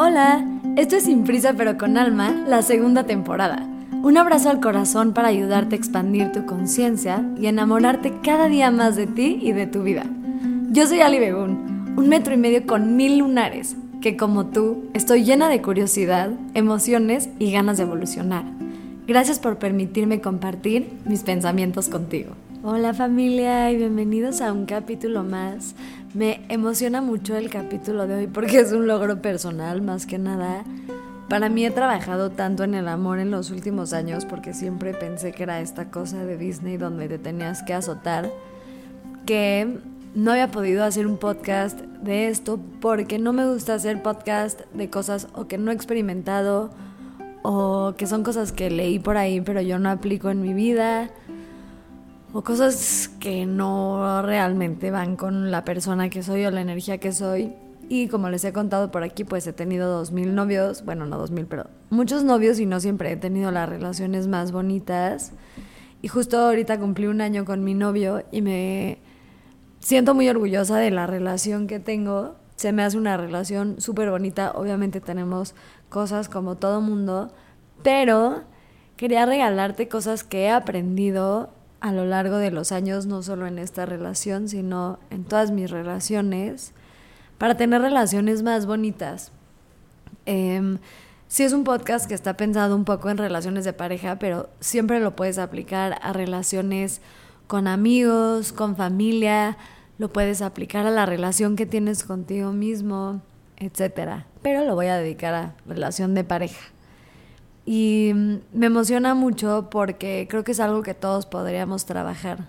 Hola, esto es Sin Prisa pero con Alma, la segunda temporada. Un abrazo al corazón para ayudarte a expandir tu conciencia y enamorarte cada día más de ti y de tu vida. Yo soy Ali Begun, un metro y medio con mil lunares, que como tú estoy llena de curiosidad, emociones y ganas de evolucionar. Gracias por permitirme compartir mis pensamientos contigo. Hola familia y bienvenidos a un capítulo más. Me emociona mucho el capítulo de hoy porque es un logro personal más que nada. Para mí he trabajado tanto en el amor en los últimos años porque siempre pensé que era esta cosa de Disney donde te tenías que azotar que no había podido hacer un podcast de esto porque no me gusta hacer podcast de cosas o que no he experimentado o que son cosas que leí por ahí pero yo no aplico en mi vida o cosas que no realmente van con la persona que soy o la energía que soy. Y como les he contado por aquí, pues he tenido dos mil novios, bueno, no dos mil, pero muchos novios y no siempre he tenido las relaciones más bonitas. Y justo ahorita cumplí un año con mi novio y me siento muy orgullosa de la relación que tengo. Se me hace una relación súper bonita. Obviamente tenemos cosas como todo mundo, pero quería regalarte cosas que he aprendido a lo largo de los años, no solo en esta relación, sino en todas mis relaciones, para tener relaciones más bonitas. Eh, sí es un podcast que está pensado un poco en relaciones de pareja, pero siempre lo puedes aplicar a relaciones con amigos, con familia, lo puedes aplicar a la relación que tienes contigo mismo, etc. Pero lo voy a dedicar a relación de pareja. Y me emociona mucho porque creo que es algo que todos podríamos trabajar.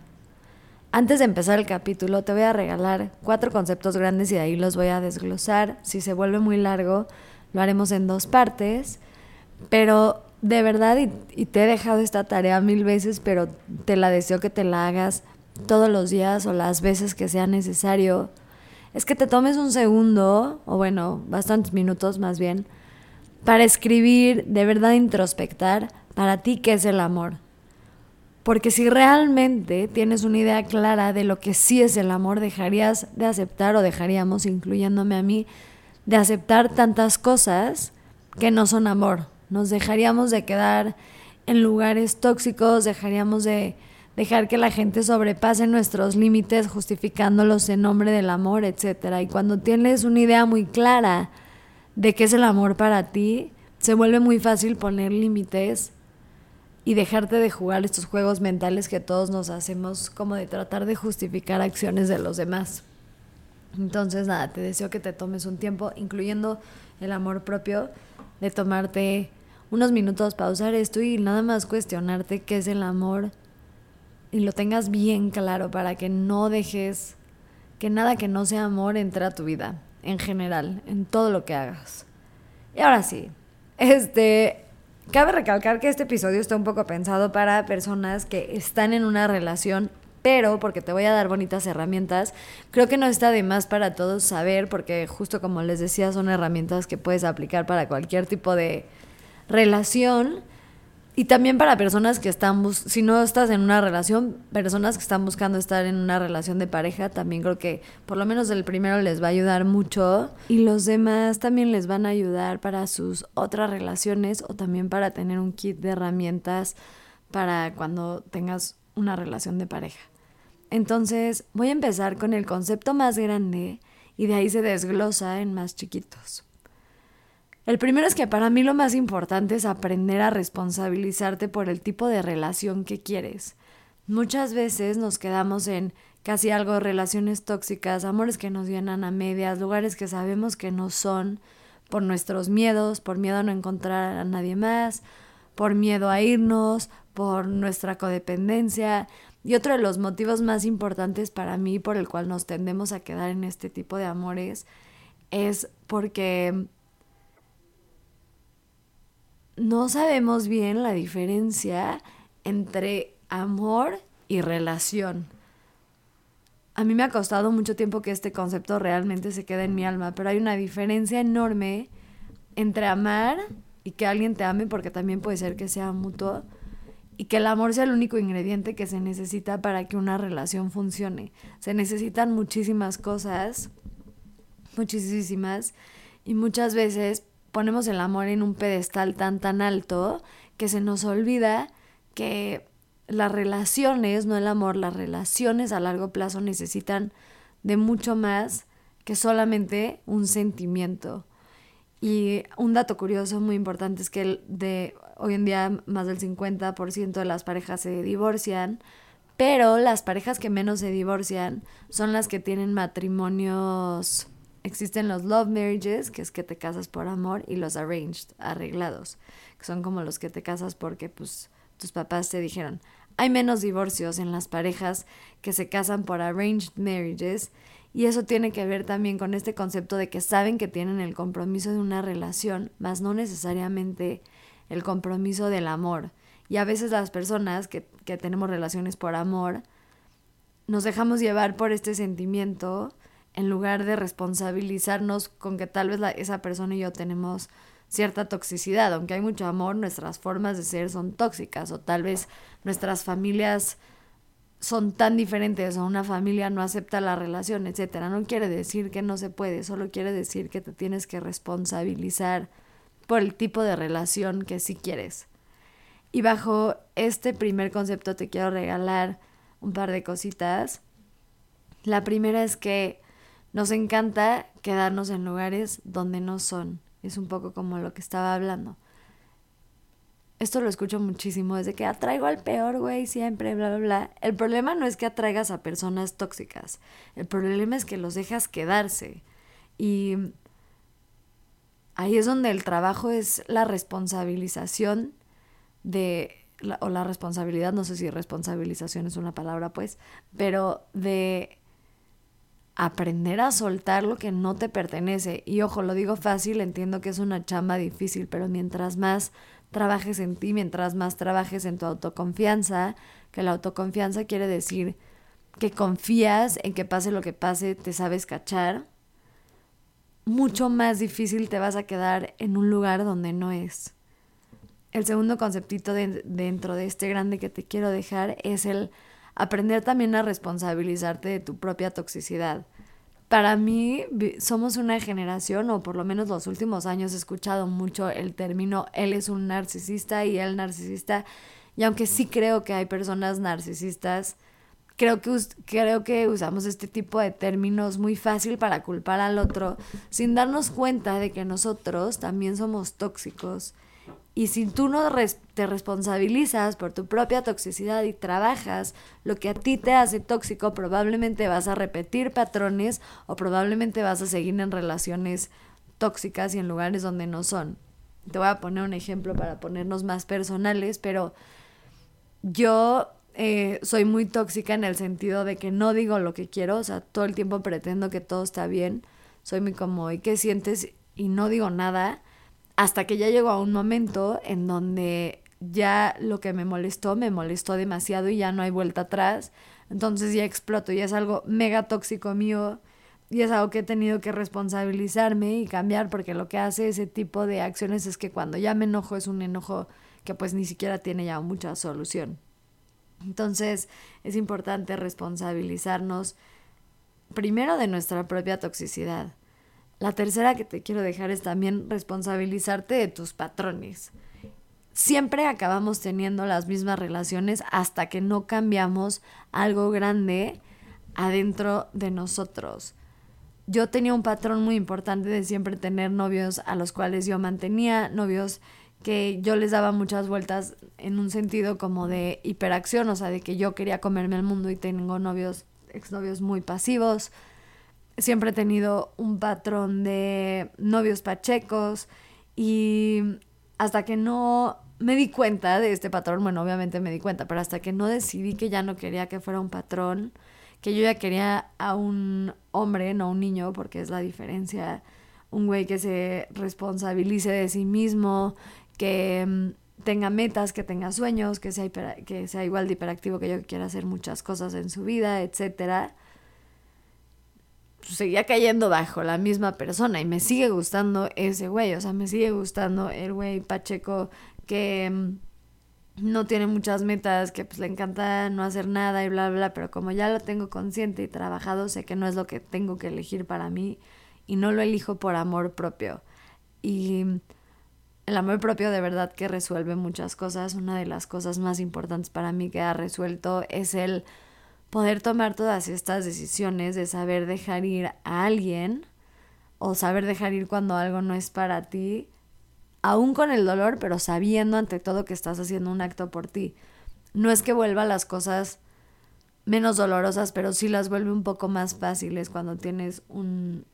Antes de empezar el capítulo te voy a regalar cuatro conceptos grandes y de ahí los voy a desglosar. Si se vuelve muy largo, lo haremos en dos partes. Pero de verdad, y, y te he dejado esta tarea mil veces, pero te la deseo que te la hagas todos los días o las veces que sea necesario, es que te tomes un segundo, o bueno, bastantes minutos más bien, para escribir, de verdad introspectar para ti qué es el amor. Porque si realmente tienes una idea clara de lo que sí es el amor, dejarías de aceptar o dejaríamos, incluyéndome a mí, de aceptar tantas cosas que no son amor. Nos dejaríamos de quedar en lugares tóxicos, dejaríamos de dejar que la gente sobrepase nuestros límites justificándolos en nombre del amor, etc. Y cuando tienes una idea muy clara de qué es el amor para ti, se vuelve muy fácil poner límites y dejarte de jugar estos juegos mentales que todos nos hacemos como de tratar de justificar acciones de los demás. Entonces, nada, te deseo que te tomes un tiempo, incluyendo el amor propio, de tomarte unos minutos, pausar esto y nada más cuestionarte qué es el amor y lo tengas bien claro para que no dejes que nada que no sea amor entre a tu vida en general, en todo lo que hagas. Y ahora sí, este, cabe recalcar que este episodio está un poco pensado para personas que están en una relación, pero porque te voy a dar bonitas herramientas, creo que no está de más para todos saber, porque justo como les decía, son herramientas que puedes aplicar para cualquier tipo de relación y también para personas que están, si no estás en una relación, personas que están buscando estar en una relación de pareja, también creo que por lo menos el primero les va a ayudar mucho y los demás también les van a ayudar para sus otras relaciones o también para tener un kit de herramientas para cuando tengas una relación de pareja. Entonces voy a empezar con el concepto más grande y de ahí se desglosa en más chiquitos. El primero es que para mí lo más importante es aprender a responsabilizarte por el tipo de relación que quieres. Muchas veces nos quedamos en casi algo relaciones tóxicas, amores que nos llenan a medias, lugares que sabemos que no son, por nuestros miedos, por miedo a no encontrar a nadie más, por miedo a irnos, por nuestra codependencia. Y otro de los motivos más importantes para mí por el cual nos tendemos a quedar en este tipo de amores es porque no sabemos bien la diferencia entre amor y relación. A mí me ha costado mucho tiempo que este concepto realmente se quede en mi alma, pero hay una diferencia enorme entre amar y que alguien te ame, porque también puede ser que sea mutuo, y que el amor sea el único ingrediente que se necesita para que una relación funcione. Se necesitan muchísimas cosas, muchísimas, y muchas veces ponemos el amor en un pedestal tan tan alto que se nos olvida que las relaciones, no el amor, las relaciones a largo plazo necesitan de mucho más que solamente un sentimiento. Y un dato curioso muy importante es que de hoy en día más del 50% de las parejas se divorcian, pero las parejas que menos se divorcian son las que tienen matrimonios existen los love marriages, que es que te casas por amor, y los arranged, arreglados, que son como los que te casas porque pues tus papás te dijeron. Hay menos divorcios en las parejas que se casan por arranged marriages y eso tiene que ver también con este concepto de que saben que tienen el compromiso de una relación, más no necesariamente el compromiso del amor. Y a veces las personas que, que tenemos relaciones por amor, nos dejamos llevar por este sentimiento en lugar de responsabilizarnos con que tal vez esa persona y yo tenemos cierta toxicidad, aunque hay mucho amor, nuestras formas de ser son tóxicas o tal vez nuestras familias son tan diferentes o una familia no acepta la relación, etcétera. No quiere decir que no se puede, solo quiere decir que te tienes que responsabilizar por el tipo de relación que sí quieres. Y bajo este primer concepto te quiero regalar un par de cositas. La primera es que nos encanta quedarnos en lugares donde no son. Es un poco como lo que estaba hablando. Esto lo escucho muchísimo, desde que atraigo al peor güey siempre, bla, bla, bla. El problema no es que atraigas a personas tóxicas, el problema es que los dejas quedarse. Y ahí es donde el trabajo es la responsabilización de, o la responsabilidad, no sé si responsabilización es una palabra, pues, pero de aprender a soltar lo que no te pertenece. Y ojo, lo digo fácil, entiendo que es una chamba difícil, pero mientras más trabajes en ti, mientras más trabajes en tu autoconfianza, que la autoconfianza quiere decir que confías en que pase lo que pase, te sabes cachar, mucho más difícil te vas a quedar en un lugar donde no es. El segundo conceptito dentro de este grande que te quiero dejar es el aprender también a responsabilizarte de tu propia toxicidad. Para mí somos una generación, o por lo menos los últimos años he escuchado mucho el término él es un narcisista y él narcisista, y aunque sí creo que hay personas narcisistas, creo que, creo que usamos este tipo de términos muy fácil para culpar al otro, sin darnos cuenta de que nosotros también somos tóxicos y si tú no te responsabilizas por tu propia toxicidad y trabajas lo que a ti te hace tóxico, probablemente vas a repetir patrones o probablemente vas a seguir en relaciones tóxicas y en lugares donde no son. Te voy a poner un ejemplo para ponernos más personales, pero yo eh, soy muy tóxica en el sentido de que no digo lo que quiero, o sea, todo el tiempo pretendo que todo está bien. Soy muy como, ¿y qué sientes? Y no digo nada hasta que ya llegó a un momento en donde ya lo que me molestó, me molestó demasiado y ya no hay vuelta atrás. Entonces ya exploto y es algo mega tóxico mío y es algo que he tenido que responsabilizarme y cambiar porque lo que hace ese tipo de acciones es que cuando ya me enojo es un enojo que pues ni siquiera tiene ya mucha solución. Entonces es importante responsabilizarnos primero de nuestra propia toxicidad la tercera que te quiero dejar es también responsabilizarte de tus patrones. Siempre acabamos teniendo las mismas relaciones hasta que no cambiamos algo grande adentro de nosotros. Yo tenía un patrón muy importante de siempre tener novios a los cuales yo mantenía, novios que yo les daba muchas vueltas en un sentido como de hiperacción, o sea, de que yo quería comerme el mundo y tengo novios, exnovios muy pasivos siempre he tenido un patrón de novios pachecos y hasta que no me di cuenta de este patrón, bueno, obviamente me di cuenta, pero hasta que no decidí que ya no quería que fuera un patrón, que yo ya quería a un hombre, no un niño, porque es la diferencia, un güey que se responsabilice de sí mismo, que mm, tenga metas, que tenga sueños, que sea, que sea igual de hiperactivo que yo, que quiera hacer muchas cosas en su vida, etcétera seguía cayendo bajo la misma persona y me sigue gustando ese güey, o sea, me sigue gustando el güey Pacheco que mm, no tiene muchas metas, que pues le encanta no hacer nada y bla, bla, pero como ya lo tengo consciente y trabajado, sé que no es lo que tengo que elegir para mí y no lo elijo por amor propio. y el amor propio de verdad que resuelve muchas cosas. Una de las cosas más importantes para mí que ha resuelto es el poder tomar todas estas decisiones de saber dejar ir a alguien o saber dejar ir cuando algo no es para ti, aún con el dolor, pero sabiendo ante todo que estás haciendo un acto por ti. No es que vuelva las cosas menos dolorosas, pero sí las vuelve un poco más fáciles cuando tienes un,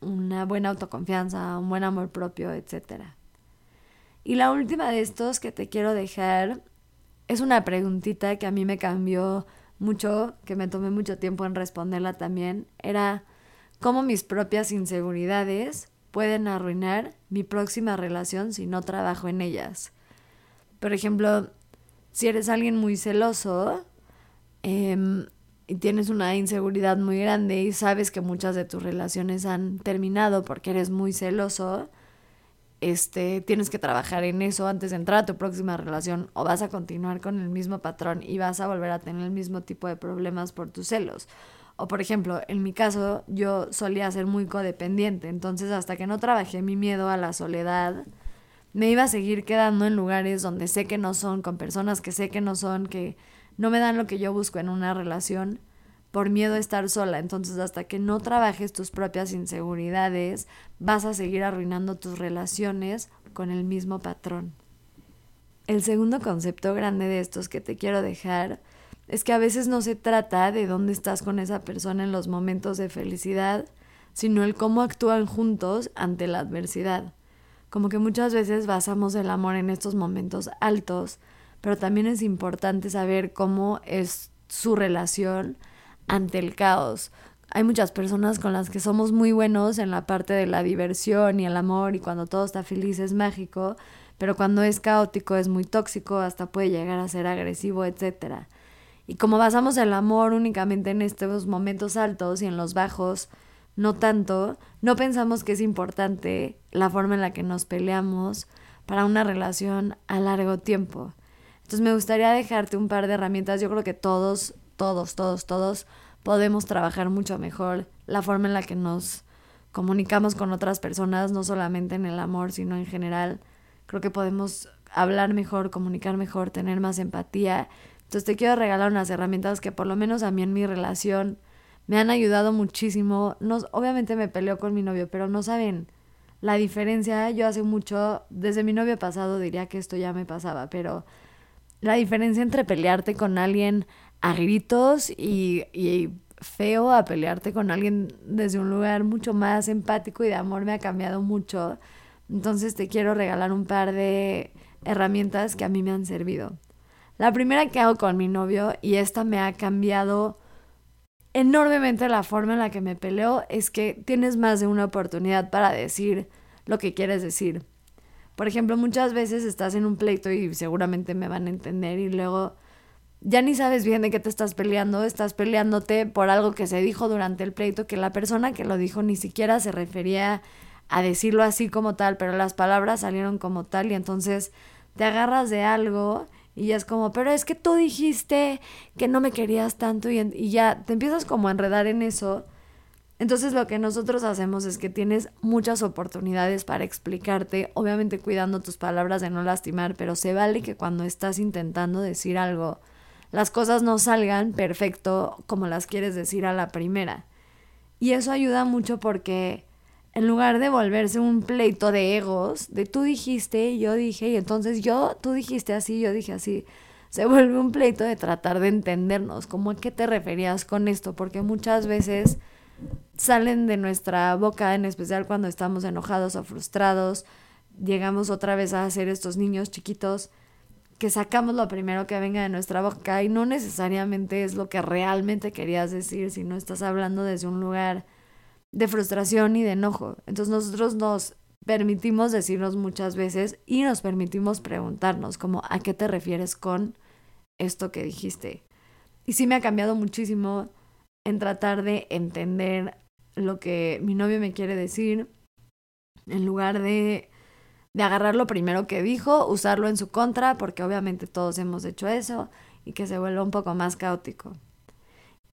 una buena autoconfianza, un buen amor propio, etc. Y la última de estos que te quiero dejar es una preguntita que a mí me cambió mucho, que me tomé mucho tiempo en responderla también. Era cómo mis propias inseguridades pueden arruinar mi próxima relación si no trabajo en ellas. Por ejemplo, si eres alguien muy celoso, Em, y tienes una inseguridad muy grande y sabes que muchas de tus relaciones han terminado porque eres muy celoso, este, tienes que trabajar en eso antes de entrar a tu próxima relación o vas a continuar con el mismo patrón y vas a volver a tener el mismo tipo de problemas por tus celos. O por ejemplo, en mi caso yo solía ser muy codependiente, entonces hasta que no trabajé mi miedo a la soledad, me iba a seguir quedando en lugares donde sé que no son, con personas que sé que no son, que no me dan lo que yo busco en una relación por miedo a estar sola. Entonces, hasta que no trabajes tus propias inseguridades, vas a seguir arruinando tus relaciones con el mismo patrón. El segundo concepto grande de estos que te quiero dejar es que a veces no se trata de dónde estás con esa persona en los momentos de felicidad, sino el cómo actúan juntos ante la adversidad. Como que muchas veces basamos el amor en estos momentos altos, pero también es importante saber cómo es su relación ante el caos. Hay muchas personas con las que somos muy buenos en la parte de la diversión y el amor y cuando todo está feliz es mágico, pero cuando es caótico es muy tóxico, hasta puede llegar a ser agresivo, etc. Y como basamos el amor únicamente en estos momentos altos y en los bajos, no tanto, no pensamos que es importante la forma en la que nos peleamos para una relación a largo tiempo. Entonces me gustaría dejarte un par de herramientas. Yo creo que todos, todos, todos, todos podemos trabajar mucho mejor la forma en la que nos comunicamos con otras personas, no solamente en el amor, sino en general. Creo que podemos hablar mejor, comunicar mejor, tener más empatía. Entonces te quiero regalar unas herramientas que por lo menos a mí en mi relación me han ayudado muchísimo. No, obviamente me peleo con mi novio, pero no saben la diferencia. Yo hace mucho, desde mi novio pasado diría que esto ya me pasaba, pero la diferencia entre pelearte con alguien a gritos y, feo a pelearte con alguien desde un lugar mucho más empático y de amor me ha cambiado mucho. Entonces te quiero regalar un par de herramientas que a mí me han servido. La primera que hago con mi novio, y esta me ha cambiado enormemente la forma en la que me peleo, es que tienes más de una oportunidad para decir lo que quieres decir. Por ejemplo, muchas veces estás en un pleito y seguramente me van a entender y luego ya ni sabes bien de qué te estás peleando, estás peleándote por algo que se dijo durante el pleito, que la persona que lo dijo ni siquiera se refería a decirlo así como tal, pero las palabras salieron como tal y entonces te agarras de algo y ya es como, pero es que tú dijiste que no me querías tanto y, y ya te empiezas como a enredar en eso. Entonces lo que nosotros hacemos es que tienes muchas oportunidades para explicarte, obviamente cuidando tus palabras de no lastimar, pero se vale que cuando estás intentando decir algo, las cosas no salgan perfecto como las quieres decir a la primera. Y eso ayuda mucho porque en lugar de volverse un pleito de egos, de tú dijiste, yo dije, y entonces yo, tú dijiste así, yo dije así, se vuelve un pleito de tratar de entendernos, como a qué te referías con esto, porque muchas veces salen de nuestra boca, en especial cuando estamos enojados o frustrados. Llegamos otra vez a ser estos niños chiquitos que sacamos lo primero que venga de nuestra boca y no necesariamente es lo que realmente querías decir, sino estás hablando desde un lugar de frustración y de enojo. Entonces nosotros nos permitimos decirnos muchas veces y nos permitimos preguntarnos como a qué te refieres con esto que dijiste. Y sí me ha cambiado muchísimo en tratar de entender lo que mi novio me quiere decir, en lugar de, de agarrar lo primero que dijo, usarlo en su contra, porque obviamente todos hemos hecho eso, y que se vuelva un poco más caótico.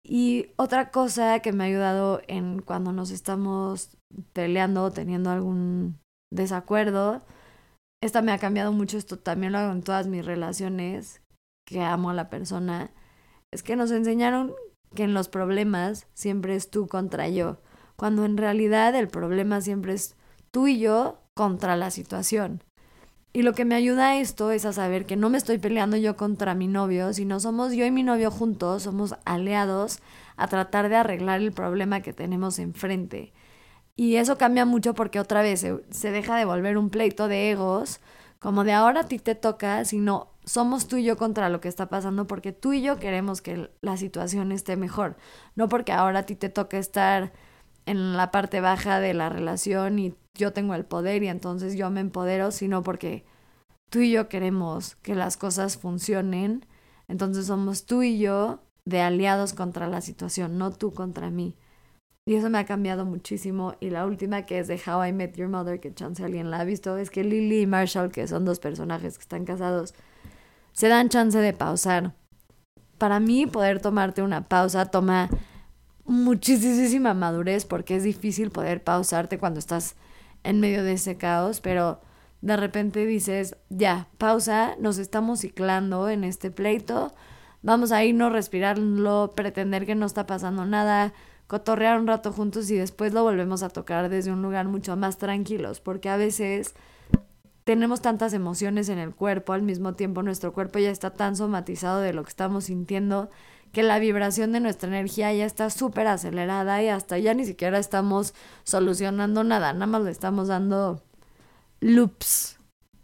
Y otra cosa que me ha ayudado en cuando nos estamos peleando o teniendo algún desacuerdo. Esta me ha cambiado mucho, esto también lo hago en todas mis relaciones, que amo a la persona. Es que nos enseñaron que en los problemas siempre es tú contra yo, cuando en realidad el problema siempre es tú y yo contra la situación. Y lo que me ayuda a esto es a saber que no me estoy peleando yo contra mi novio, sino somos yo y mi novio juntos, somos aliados a tratar de arreglar el problema que tenemos enfrente. Y eso cambia mucho porque otra vez se, deja de volver un pleito de egos, como de ahora a ti te toca, sino somos tú y yo contra lo que está pasando porque tú y yo queremos que la situación esté mejor, no porque ahora a ti te toca estar en la parte baja de la relación y yo tengo el poder y entonces yo me empodero, sino porque tú y yo queremos que las cosas funcionen, entonces somos tú y yo de aliados contra la situación, no tú contra mí. Y eso me ha cambiado muchísimo. Y la última que es de How I Met Your Mother, que chance alguien la ha visto, es que Lily y Marshall, que son dos personajes que están casados, se dan chance de pausar. Para mí, poder tomarte una pausa toma muchísima madurez porque es difícil poder pausarte cuando estás en medio de ese caos, pero de repente dices, ya, pausa, nos estamos ciclando en este pleito, vamos a irnos, respirarlo, pretender que no está pasando nada, cotorrear un rato juntos y después lo volvemos a tocar desde un lugar mucho más tranquilos, porque a veces tenemos tantas emociones en el cuerpo, al mismo tiempo nuestro cuerpo ya está tan somatizado de lo que estamos sintiendo que la vibración de nuestra energía ya está súper acelerada y hasta ya ni siquiera estamos solucionando nada, nada más le estamos dando loops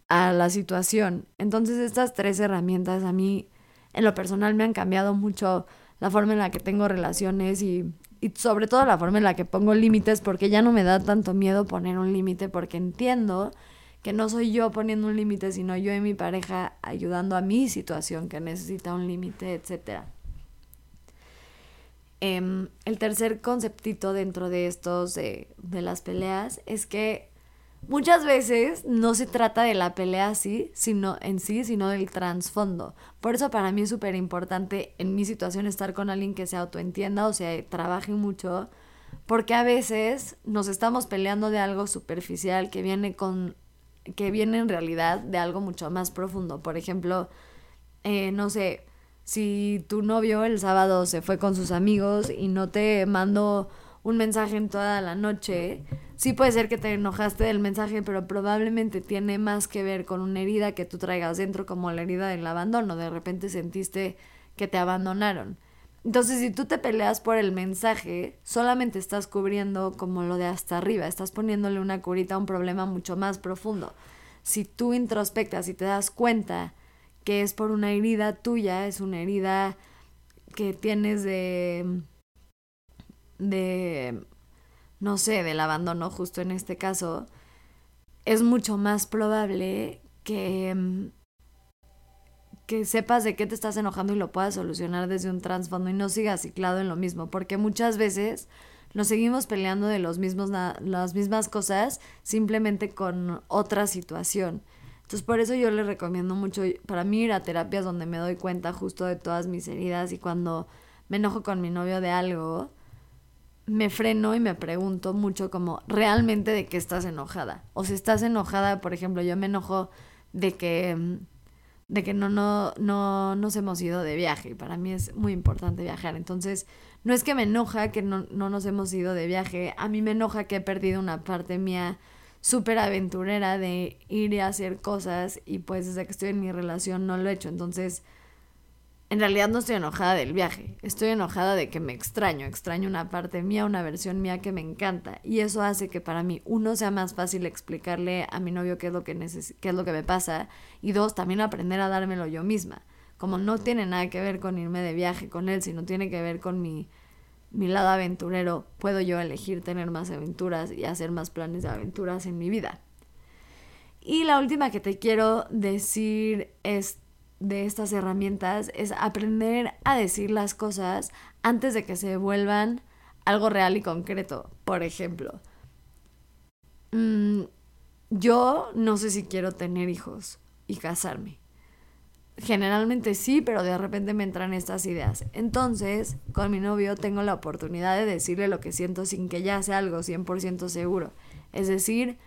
a la situación. Entonces estas tres herramientas a mí en lo personal me han cambiado mucho la forma en la que tengo relaciones y, y sobre todo la forma en la que pongo límites porque ya no me da tanto miedo poner un límite porque entiendo que no soy yo poniendo un límite, sino yo y mi pareja ayudando a mi situación que necesita un límite, etcétera. Em, el tercer conceptito dentro de estos de, las peleas es que muchas veces no se trata de la pelea así, sino, en sí, sino del trasfondo. Por eso para mí es súper importante en mi situación estar con alguien que se autoentienda o sea, trabaje mucho, porque a veces nos estamos peleando de algo superficial que viene con que viene en realidad de algo mucho más profundo. Por ejemplo, eh, no sé, si tu novio el sábado se fue con sus amigos y no te mandó un mensaje en toda la noche, sí puede ser que te enojaste del mensaje, pero probablemente tiene más que ver con una herida que tú traigas dentro, como la herida del abandono. De repente sentiste que te abandonaron. Entonces, si tú te peleas por el mensaje, solamente estás cubriendo como lo de hasta arriba, estás poniéndole una curita a un problema mucho más profundo. Si tú introspectas y te das cuenta que es por una herida tuya, es una herida que tienes de, de, no sé, del abandono justo en este caso, es mucho más probable que, que sepas de qué te estás enojando y lo puedas solucionar desde un trasfondo y no sigas ciclado en lo mismo, porque muchas veces nos seguimos peleando de los mismos, las mismas cosas simplemente con otra situación. Entonces por eso yo les recomiendo mucho, para mí ir a terapias donde me doy cuenta justo de todas mis heridas y cuando me enojo con mi novio de algo, me freno y me pregunto mucho como realmente de qué estás enojada. O si estás enojada, por ejemplo, yo me enojo de que de que no, no, no nos hemos ido de viaje. Y para mí es muy importante viajar. Entonces, no es que me enoja que no, no nos hemos ido de viaje. A mí me enoja que he perdido una parte mía súper aventurera de ir y hacer cosas y pues desde que estoy en mi relación no lo he hecho. Entonces, en realidad no estoy enojada del viaje, estoy enojada de que me extraño, extraño una parte mía, una versión mía que me encanta y eso hace que para mí uno sea más fácil explicarle a mi novio qué es lo que qué es lo que me pasa y dos también aprender a dármelo yo misma. Como no tiene nada que ver con irme de viaje con él, sino tiene que ver con mi mi lado aventurero, puedo yo elegir tener más aventuras y hacer más planes de aventuras en mi vida. Y la última que te quiero decir es de estas herramientas es aprender a decir las cosas antes de que se vuelvan algo real y concreto. Por ejemplo, mm, yo no sé si quiero tener hijos y casarme. Generalmente sí, pero de repente me entran estas ideas. Entonces, con mi novio tengo la oportunidad de decirle lo que siento sin que ya sea algo 100% seguro. Es decir,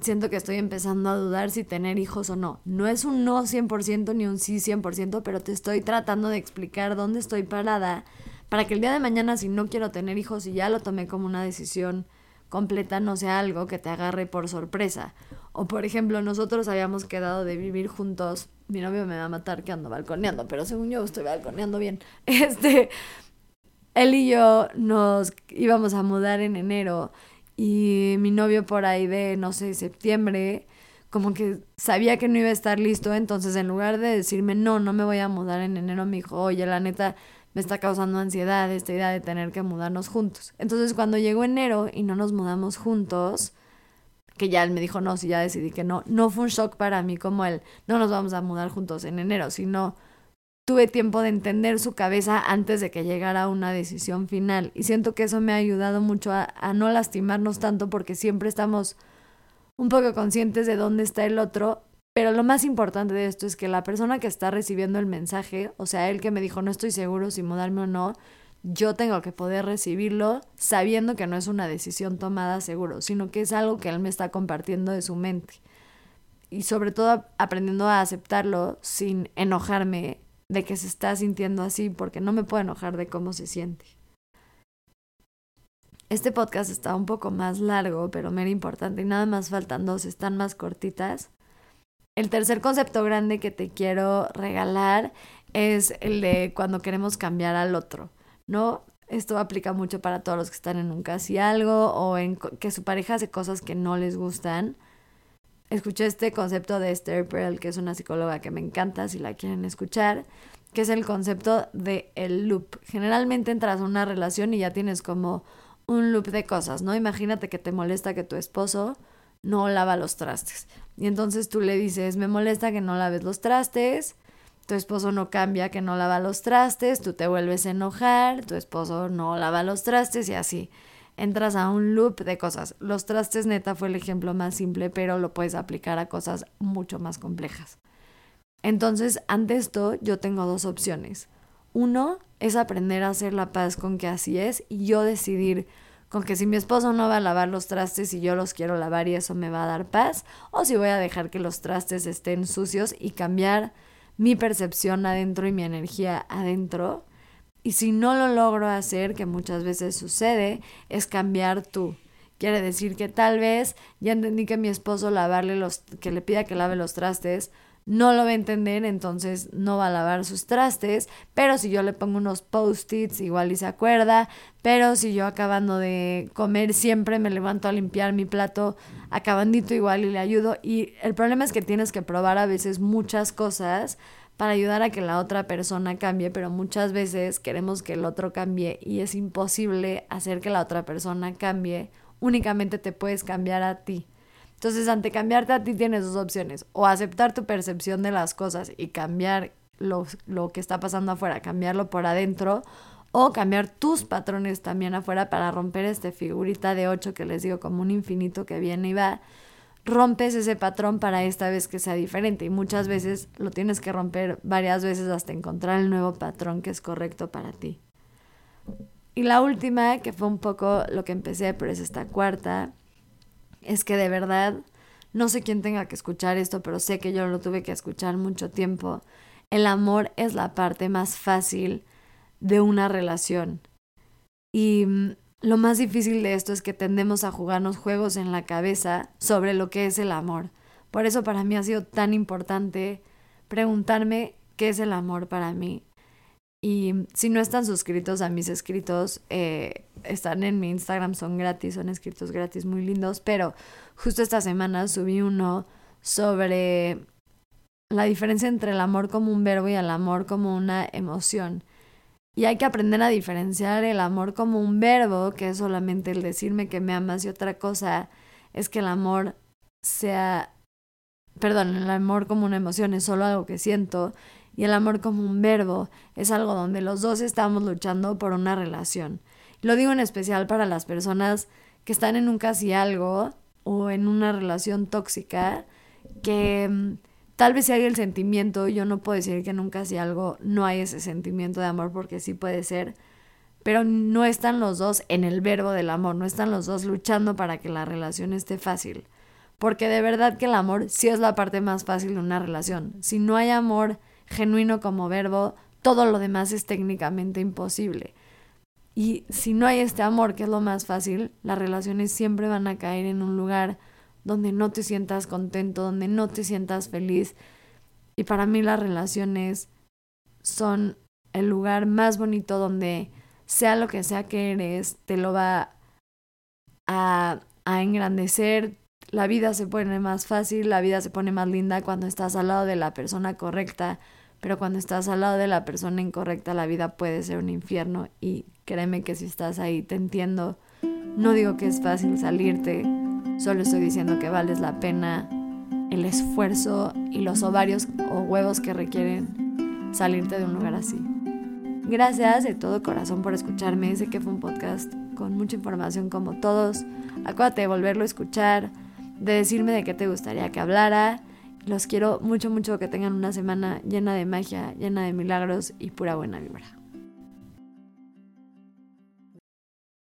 siento que estoy empezando a dudar si tener hijos o no. No es un no 100% ni un sí 100%, pero te estoy tratando de explicar dónde estoy parada para que el día de mañana si no quiero tener hijos y ya lo tomé como una decisión completa no sea algo que te agarre por sorpresa. O por ejemplo, nosotros habíamos quedado de vivir juntos. Mi novio me va a matar que ando balconeando, pero según yo estoy balconeando bien. Este, él y yo nos íbamos a mudar en enero y mi novio por ahí de, no sé, septiembre, como que sabía que no iba a estar listo, entonces en lugar de decirme, no, no me voy a mudar en enero, me dijo, oye, la neta, me está causando ansiedad esta idea de tener que mudarnos juntos. Entonces cuando llegó enero y no nos mudamos juntos, que ya él me dijo, no, si ya decidí que no, no fue un shock para mí como él, no nos vamos a mudar juntos en enero, sino tuve tiempo de entender su cabeza antes de que llegara a una decisión final. Y siento que eso me ha ayudado mucho a, no lastimarnos tanto porque siempre estamos un poco conscientes de dónde está el otro. Pero lo más importante de esto es que la persona que está recibiendo el mensaje, o sea, él que me dijo no estoy seguro si mudarme o no, yo tengo que poder recibirlo sabiendo que no es una decisión tomada seguro, sino que es algo que él me está compartiendo de su mente. Y sobre todo aprendiendo a aceptarlo sin enojarme de que se está sintiendo así, porque no me puedo enojar de cómo se siente. Este podcast está un poco más largo, pero mera importante, y nada más faltan dos, están más cortitas. El tercer concepto grande que te quiero regalar es el de cuando queremos cambiar al otro, ¿no? Esto aplica mucho para todos los que están en un casi algo o en que su pareja hace cosas que no les gustan escuché este concepto de Esther Pearl, que es una psicóloga que me encanta si la quieren escuchar, que es el concepto de el loop. Generalmente entras a una relación y ya tienes como un loop de cosas, ¿no? Imagínate que te molesta que tu esposo no lava los trastes. Y entonces tú le dices, me molesta que no laves los trastes, tu esposo no cambia que no lava los trastes, tú te vuelves a enojar, tu esposo no lava los trastes y así entras a un loop de cosas. Los trastes neta fue el ejemplo más simple, pero lo puedes aplicar a cosas mucho más complejas. Entonces, ante esto, yo tengo dos opciones. Uno es aprender a hacer la paz con que así es y yo decidir con que si mi esposo no va a lavar los trastes y yo los quiero lavar y eso me va a dar paz, o si voy a dejar que los trastes estén sucios y cambiar mi percepción adentro y mi energía adentro y si no lo logro hacer, que muchas veces sucede, es cambiar tú. Quiere decir que tal vez ya entendí que mi esposo lavarle los, que le pida que lave los trastes, no lo va a entender, entonces no va a lavar sus trastes, pero si yo le pongo unos post-its, igual y se acuerda, pero si yo acabando de comer siempre me levanto a limpiar mi plato, acabandito igual y le ayudo, y el problema es que tienes que probar a veces muchas cosas para ayudar a que la otra persona cambie, pero muchas veces queremos que el otro cambie y es imposible hacer que la otra persona cambie, únicamente te puedes cambiar a ti. Entonces, ante cambiarte a ti tienes dos opciones, o aceptar tu percepción de las cosas y cambiar lo, lo que está pasando afuera, cambiarlo por adentro, o cambiar tus patrones también afuera para romper este figurita de ocho que les digo como un infinito que viene y va rompes ese patrón para esta vez que sea diferente y muchas veces lo tienes que romper varias veces hasta encontrar el nuevo patrón que es correcto para ti. Y la última, que fue un poco lo que empecé, pero es esta cuarta, es que de verdad, no sé quién tenga que escuchar esto, pero sé que yo lo tuve que escuchar mucho tiempo. El amor es la parte más fácil de una relación. Y mm, lo más difícil de esto es que tendemos a jugarnos juegos en la cabeza sobre lo que es el amor. Por eso para mí ha sido tan importante preguntarme qué es el amor para mí. Y si no están suscritos a mis escritos, eh, están en mi Instagram, son gratis, son escritos gratis muy lindos, pero justo esta semana subí uno sobre la diferencia entre el amor como un verbo y el amor como una emoción. Y hay que aprender a diferenciar el amor como un verbo, que es solamente el decirme que me amas, y otra cosa es que el amor sea, perdón, el amor como una emoción es solo algo que siento, y el amor como un verbo es algo donde los dos estamos luchando por una relación. Lo digo en especial para las personas que están en un casi algo o en una relación tóxica que mm, Tal vez si hay el sentimiento, yo no puedo decir que nunca si algo no hay ese sentimiento de amor porque sí puede ser, pero no están los dos en el verbo del amor, no están los dos luchando para que la relación esté fácil. Porque de verdad que el amor sí es la parte más fácil de una relación. Si no hay amor genuino como verbo, todo lo demás es técnicamente imposible. Y si no hay este amor, que es lo más fácil, las relaciones siempre van a caer en un lugar donde no te sientas contento, donde no te sientas feliz. Y para mí las relaciones son el lugar más bonito donde sea lo que sea que eres, te lo va a, a engrandecer, la vida se pone más fácil, la vida se pone más linda cuando estás al lado de la persona correcta, pero cuando estás al lado de la persona incorrecta la vida puede ser un infierno y créeme que si estás ahí te entiendo. No digo que es fácil salirte, solo estoy diciendo que vales la pena el esfuerzo y los ovarios o huevos que requieren salirte de un lugar así. Gracias de todo corazón por escucharme. Sé que fue un podcast con mucha información como todos. Acuérdate de volverlo a escuchar, de decirme de qué te gustaría que hablara. Los quiero mucho, mucho que tengan una semana llena de magia, llena de milagros y pura buena vibra.